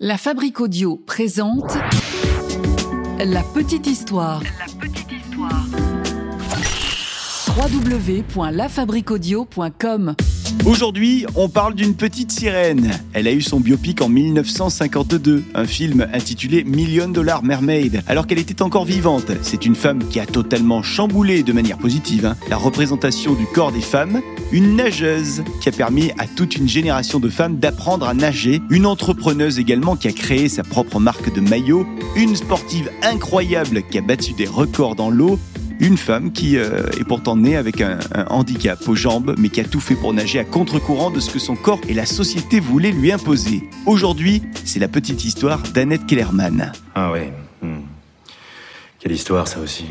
La Fabrique Audio présente La Petite Histoire. Www.lafabriquaudio.com Aujourd'hui, on parle d'une petite sirène. Elle a eu son biopic en 1952, un film intitulé Million Dollar Mermaid, alors qu'elle était encore vivante. C'est une femme qui a totalement chamboulé de manière positive hein, la représentation du corps des femmes, une nageuse qui a permis à toute une génération de femmes d'apprendre à nager, une entrepreneuse également qui a créé sa propre marque de maillot, une sportive incroyable qui a battu des records dans l'eau, une femme qui euh, est pourtant née avec un, un handicap aux jambes, mais qui a tout fait pour nager à contre-courant de ce que son corps et la société voulaient lui imposer. Aujourd'hui, c'est la petite histoire d'Annette Kellerman. Ah ouais. hmm. Quelle histoire ça aussi.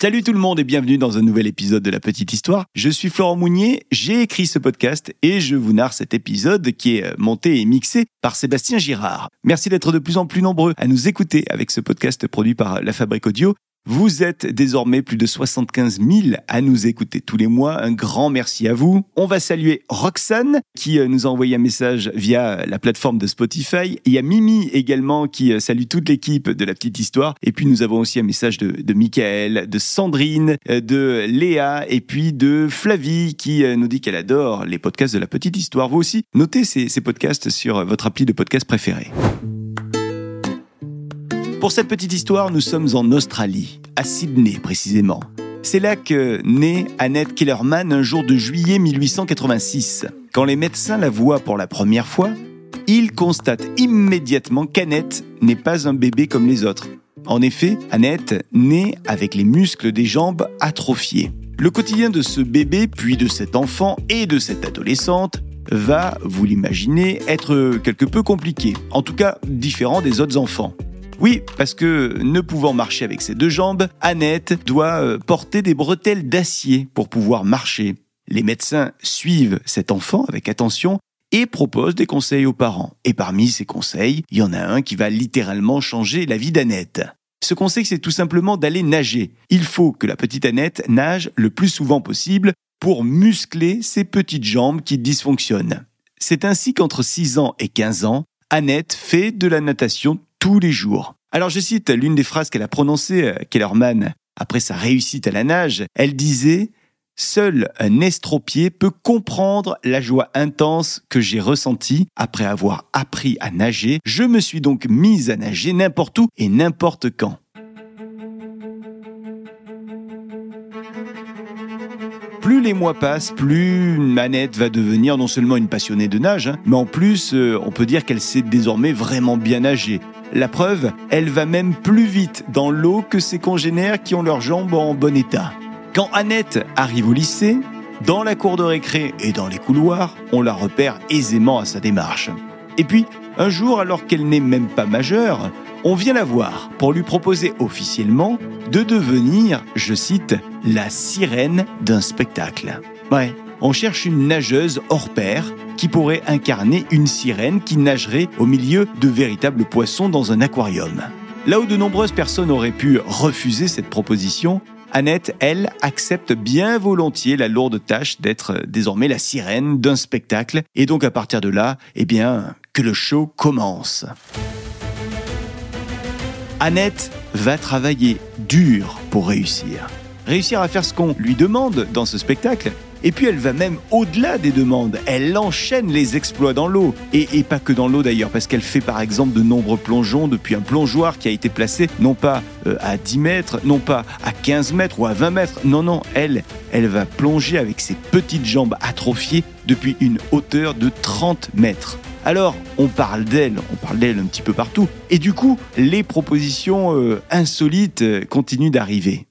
Salut tout le monde et bienvenue dans un nouvel épisode de La Petite Histoire. Je suis Florent Mounier, j'ai écrit ce podcast et je vous narre cet épisode qui est euh, monté et mixé par Sébastien Girard. Merci d'être de plus en plus nombreux à nous écouter avec ce podcast produit par La Fabrique Audio. Vous êtes désormais plus de 75 000 à nous écouter tous les mois. Un grand merci à vous. On va saluer Roxane qui euh, nous a envoyé un message via la plateforme de Spotify. Il y a Mimi également qui euh, salue toute l'équipe de la petite histoire. Et puis nous avons aussi un message de, Michael, de Sandrine, euh, de Léa et puis de Flavie qui nous dit qu'elle adore les podcasts de la petite histoire. Vous aussi, notez ces, ces podcasts sur votre appli de podcast préféré. Pour cette petite histoire, nous sommes en Australie, à Sydney précisément. C'est là que naît Annette Kellerman un jour de juillet 1886. Quand les médecins la voient pour la première fois, ils constatent immédiatement qu'Annette n'est pas un bébé comme les autres. En effet, Annette naît avec les muscles des jambes atrophiés. Le quotidien de ce bébé, puis de cet enfant et de cette adolescente, va, vous l'imaginez, être quelque peu compliqué, en tout cas différent des autres enfants. Oui, parce que ne pouvant marcher avec ses deux jambes, Annette doit euh, porter des bretelles d'acier pour pouvoir marcher. Les médecins suivent cet enfant avec attention et proposent des conseils aux parents. Et parmi ces conseils, il y en a un qui va littéralement changer la vie d'Annette. Ce conseil, c'est tout simplement d'aller nager. Il faut que la petite Annette nage le plus souvent possible pour muscler ses petites jambes qui dysfonctionnent. C'est ainsi qu'entre 6 ans et 15 ans, Annette fait de la natation tous les jours. Alors je cite l'une des phrases qu'elle a prononcées, euh, Kellerman, après sa réussite à la nage. Elle disait Seul un estropié peut comprendre la joie intense que j'ai ressentie après avoir appris à nager. Je me suis donc mise à nager n'importe où et n'importe quand. Plus les mois passent, plus Manette va devenir non seulement une passionnée de nage, hein, mais en plus, euh, on peut dire qu'elle sait désormais vraiment bien nager. La preuve, elle va même plus vite dans l'eau que ses congénères qui ont leurs jambes en bon état. Quand Annette arrive au lycée, dans la cour de récré et dans les couloirs, on la repère aisément à sa démarche. Et puis, un jour, alors qu'elle n'est même pas majeure, on vient la voir pour lui proposer officiellement de devenir, je cite, la sirène d'un spectacle. Ouais, on cherche une nageuse hors pair qui pourrait incarner une sirène qui nagerait au milieu de véritables poissons dans un aquarium. Là où de nombreuses personnes auraient pu refuser cette proposition, Annette, elle, accepte bien volontiers la lourde tâche d'être désormais la sirène d'un spectacle, et donc à partir de là, eh bien, que le show commence. Annette va travailler dur pour réussir. Réussir à faire ce qu'on lui demande dans ce spectacle. Et puis elle va même au-delà des demandes. Elle enchaîne les exploits dans l'eau. Et, pas que dans l'eau d'ailleurs, parce qu'elle fait par exemple de nombreux plongeons depuis un plongeoir qui a été placé non pas euh, à 10 mètres, non pas à 15 mètres ou à 20 mètres. Non, non, elle, elle va plonger avec ses petites jambes atrophiées depuis une hauteur de 30 mètres. Alors, on parle d'elle, on parle d'elle un petit peu partout, et du coup, les propositions euh, insolites euh, continuent d'arriver.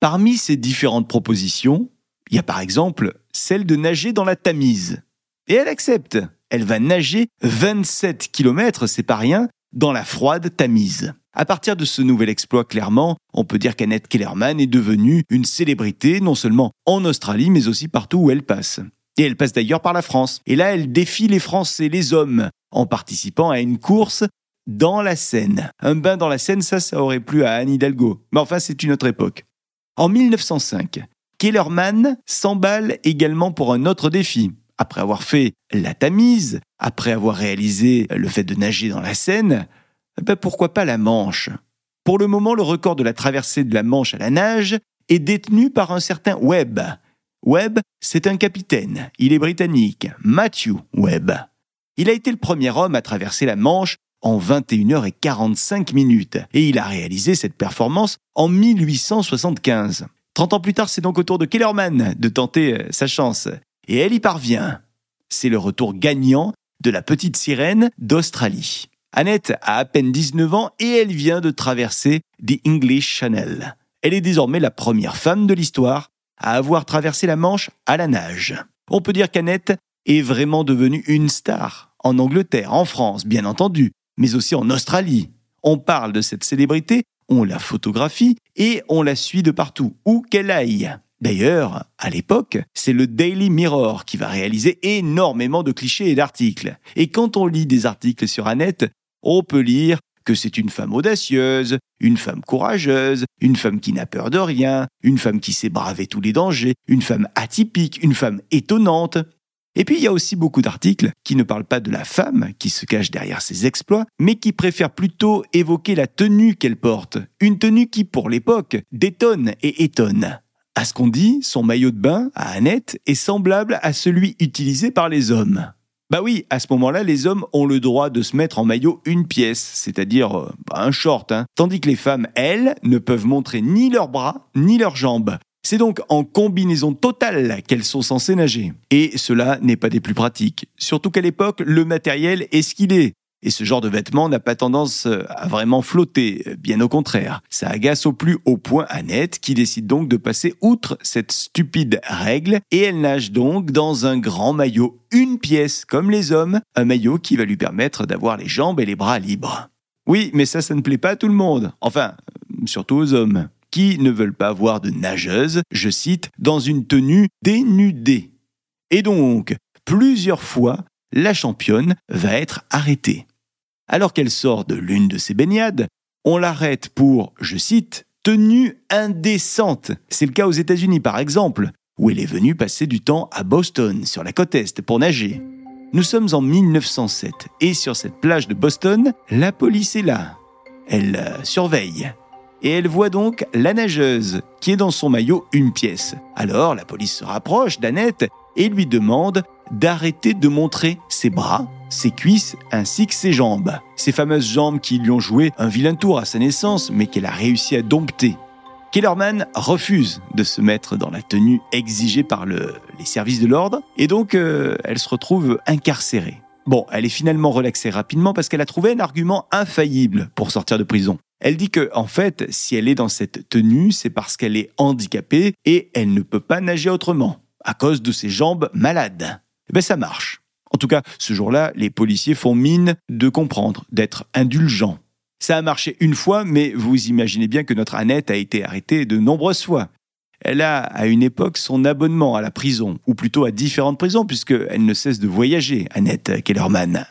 Parmi ces différentes propositions, il y a par exemple celle de nager dans la Tamise. Et elle accepte. Elle va nager 27 km, c'est pas rien, dans la froide Tamise. À partir de ce nouvel exploit, clairement, on peut dire qu'Annette Kellerman est devenue une célébrité, non seulement en Australie, mais aussi partout où elle passe. Et elle passe d'ailleurs par la France. Et là, elle défie les Français, les hommes, en participant à une course dans la Seine. Un bain dans la Seine, ça, ça aurait plu à Anne Hidalgo. Mais enfin, c'est une autre époque. En 1905, Kellerman s'emballe également pour un autre défi. après avoir fait la Tamise, après avoir réalisé le fait de nager dans la Seine, ben pourquoi pas la Manche? Pour le moment, le record de la traversée de la Manche à la nage est détenu par un certain Webb. Webb, c'est un capitaine, il est britannique, Matthew Webb. Il a été le premier homme à traverser la Manche en 21h45 minutes et il a réalisé cette performance en 1875. 30 ans plus tard, c'est donc au tour de Kellerman de tenter euh, sa chance. Et elle y parvient. C'est le retour gagnant de la petite sirène d'Australie. Annette a à peine 19 ans et elle vient de traverser The English Channel. Elle est désormais la première femme de l'histoire à avoir traversé la Manche à la nage. On peut dire qu'Annette est vraiment devenue une star en Angleterre, en France, bien entendu, mais aussi en Australie. On parle de cette célébrité, on la photographie et on la suit de partout, où qu'elle aille. D'ailleurs, à l'époque, c'est le Daily Mirror qui va réaliser énormément de clichés et d'articles. Et quand on lit des articles sur Annette, on peut lire que c'est une femme audacieuse, une femme courageuse, une femme qui n'a peur de rien, une femme qui sait braver tous les dangers, une femme atypique, une femme étonnante. Et puis il y a aussi beaucoup d'articles qui ne parlent pas de la femme qui se cache derrière ses exploits, mais qui préfèrent plutôt évoquer la tenue qu'elle porte, une tenue qui pour l'époque détonne et étonne. À ce qu'on dit, son maillot de bain, à Annette, est semblable à celui utilisé par les hommes. Bah oui, à ce moment-là, les hommes ont le droit de se mettre en maillot une pièce, c'est-à-dire euh, bah, un short, hein. tandis que les femmes, elles, ne peuvent montrer ni leurs bras ni leurs jambes. C'est donc en combinaison totale qu'elles sont censées nager. Et cela n'est pas des plus pratiques, surtout qu'à l'époque, le matériel est ce qu'il est. Et ce genre de vêtement n'a pas tendance euh, à vraiment flotter, bien au contraire. Ça agace au plus haut point Annette, qui décide donc de passer outre cette stupide règle, et elle nage donc dans un grand maillot, une pièce, comme les hommes, un maillot qui va lui permettre d'avoir les jambes et les bras libres. Oui, mais ça, ça ne plaît pas à tout le monde. Enfin, euh, surtout aux hommes, qui ne veulent pas voir de nageuse, je cite, dans une tenue dénudée. Et donc, plusieurs fois, la championne va être arrêtée. Alors qu'elle sort de l'une de ses baignades, on l'arrête pour, je cite, tenue indécente. C'est le cas aux États-Unis par exemple, où elle est venue passer du temps à Boston, sur la côte Est, pour nager. Nous sommes en 1907 et sur cette plage de Boston, la police est là. Elle euh, surveille. Et elle voit donc la nageuse, qui est dans son maillot une pièce. Alors la police se rapproche d'Annette et lui demande d'arrêter de montrer ses bras, ses cuisses ainsi que ses jambes. Ces fameuses jambes qui lui ont joué un vilain tour à sa naissance mais qu'elle a réussi à dompter. Kellerman refuse de se mettre dans la tenue exigée par les services de l'ordre et donc euh, elle se retrouve incarcérée. Bon, elle est finalement relaxée rapidement parce qu'elle a trouvé un argument infaillible pour sortir de prison. Elle dit que, en fait, si elle est dans cette tenue, c'est parce qu'elle est handicapée et elle ne peut pas nager autrement, à cause de ses jambes malades. Eh ben, ça marche. En tout cas, ce jour-là, les policiers font mine de comprendre, d'être indulgents. Ça a marché une fois, mais vous imaginez bien que notre Annette a été arrêtée de nombreuses fois. Elle a, à une époque, son abonnement à la prison, ou plutôt à différentes prisons, puisqu'elle ne cesse de voyager, Annette Kellerman.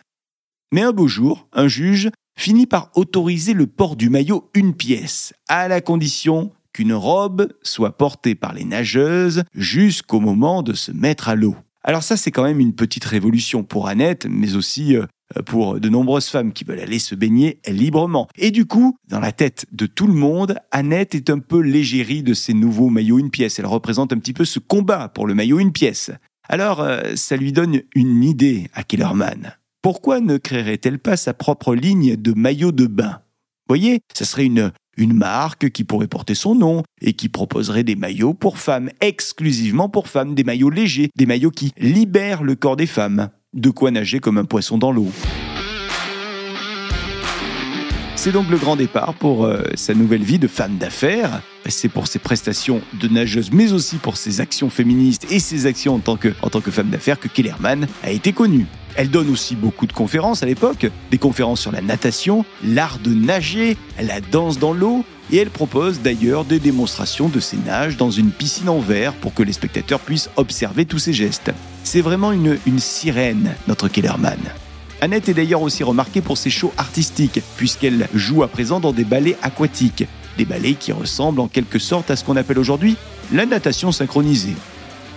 Mais un beau jour, un juge finit par autoriser le port du maillot une pièce, à la condition qu'une robe soit portée par les nageuses jusqu'au moment de se mettre à l'eau. Alors ça, c'est quand même une petite révolution pour Annette, mais aussi euh, pour de nombreuses femmes qui veulent aller se baigner librement. Et du coup, dans la tête de tout le monde, Annette est un peu légérie de ces nouveaux maillots une pièce. Elle représente un petit peu ce combat pour le maillot une pièce. Alors, euh, ça lui donne une idée à Kellerman. Pourquoi ne créerait-elle pas sa propre ligne de maillots de bain? Voyez, ça serait une marque qui pourrait porter son nom et qui proposerait des maillots pour femmes, exclusivement pour femmes, des maillots légers, des maillots qui libèrent le corps des femmes. De quoi nager comme un poisson dans l'eau. C'est donc le grand départ pour euh, sa nouvelle vie de femme d'affaires. C'est pour ses prestations de nageuse, mais aussi pour ses actions féministes et ses actions en tant que, en tant que femme d'affaires que Kellerman a été connue. Elle donne aussi beaucoup de conférences à l'époque, des conférences sur la natation, l'art de nager, la danse dans l'eau, et elle propose d'ailleurs des démonstrations de ses nages dans une piscine en verre pour que les spectateurs puissent observer tous ses gestes. C'est vraiment une, sirène, notre Kellerman. Annette est d'ailleurs aussi remarquée pour ses shows artistiques, puisqu'elle joue à présent dans des ballets aquatiques, des ballets qui ressemblent en quelque sorte à ce qu'on appelle aujourd'hui la natation synchronisée.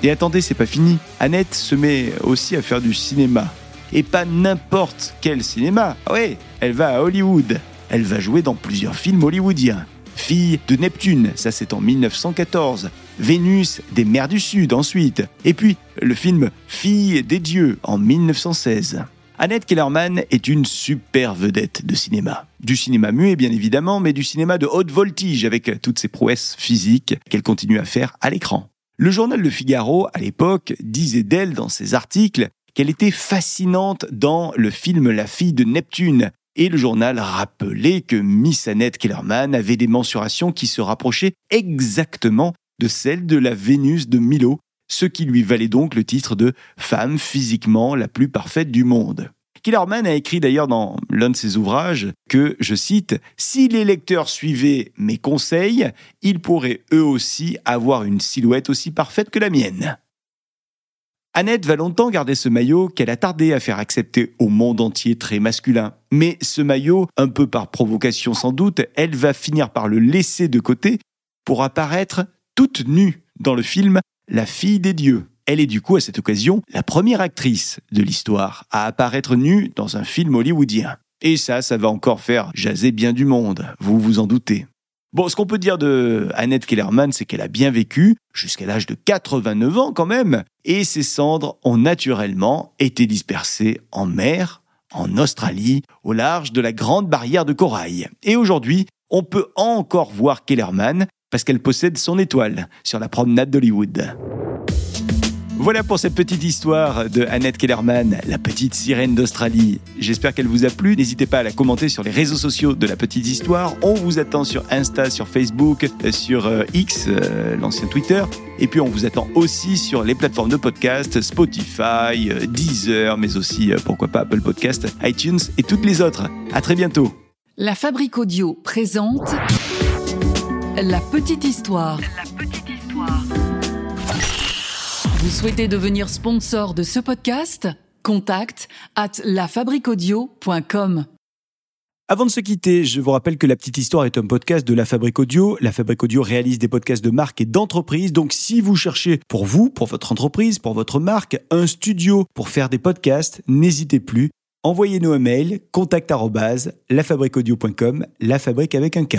Et attendez, c'est pas fini. Annette se met aussi à faire du cinéma. Et pas n'importe quel cinéma. Ah ouais, elle va à Hollywood. Elle va jouer dans plusieurs films hollywoodiens. Fille de Neptune, ça c'est en 1914. Vénus des mers du Sud ensuite. Et puis le film Fille des dieux en 1916. Annette Kellerman est une super vedette de cinéma. Du cinéma muet bien évidemment, mais du cinéma de haute voltige avec toutes ses prouesses physiques qu'elle continue à faire à l'écran. Le journal Le Figaro, à l'époque, disait d'elle dans ses articles qu'elle était fascinante dans le film La fille de Neptune. Et le journal rappelait que Miss Annette Kellerman avait des mensurations qui se rapprochaient exactement de celles de la Vénus de Milo, ce qui lui valait donc le titre de femme physiquement la plus parfaite du monde. Kellerman a écrit d'ailleurs dans l'un de ses ouvrages que, je cite, Si les lecteurs suivaient mes conseils, ils pourraient eux aussi avoir une silhouette aussi parfaite que la mienne. Annette va longtemps garder ce maillot qu'elle a tardé à faire accepter au monde entier très masculin. Mais ce maillot, un peu par provocation sans doute, elle va finir par le laisser de côté pour apparaître toute nue dans le film La fille des dieux. Elle est du coup à cette occasion la première actrice de l'histoire à apparaître nue dans un film hollywoodien. Et ça, ça va encore faire jaser bien du monde, vous vous en doutez. Bon, ce qu'on peut dire de Annette Kellerman, c'est qu'elle a bien vécu, jusqu'à l'âge de 89 ans quand même, et ses cendres ont naturellement été dispersées en mer, en Australie, au large de la grande barrière de corail. Et aujourd'hui, on peut encore voir Kellerman parce qu'elle possède son étoile sur la promenade d'Hollywood. Voilà pour cette petite histoire de Annette Kellerman, la petite sirène d'Australie. J'espère qu'elle vous a plu. N'hésitez pas à la commenter sur les réseaux sociaux de la petite histoire. On vous attend sur Insta, sur Facebook, sur euh, X, euh, l'ancien Twitter. Et puis on vous attend aussi sur les plateformes de podcast, Spotify, euh, Deezer, mais aussi pourquoi pas Apple Podcast, iTunes et toutes les autres. À très bientôt. La Fabrique Audio présente La petite histoire. Vous souhaitez devenir sponsor de ce podcast? Contact at lafabriquaudio.com. Avant de se quitter, je vous rappelle que La Petite Histoire est un podcast de La Fabrique Audio. La Fabrique Audio réalise des podcasts de marque et d'entreprise. Donc si vous cherchez pour vous, pour votre entreprise, pour votre marque, un studio pour faire des podcasts, n'hésitez plus. Envoyez-nous un mail, contact la fabrique avec un K.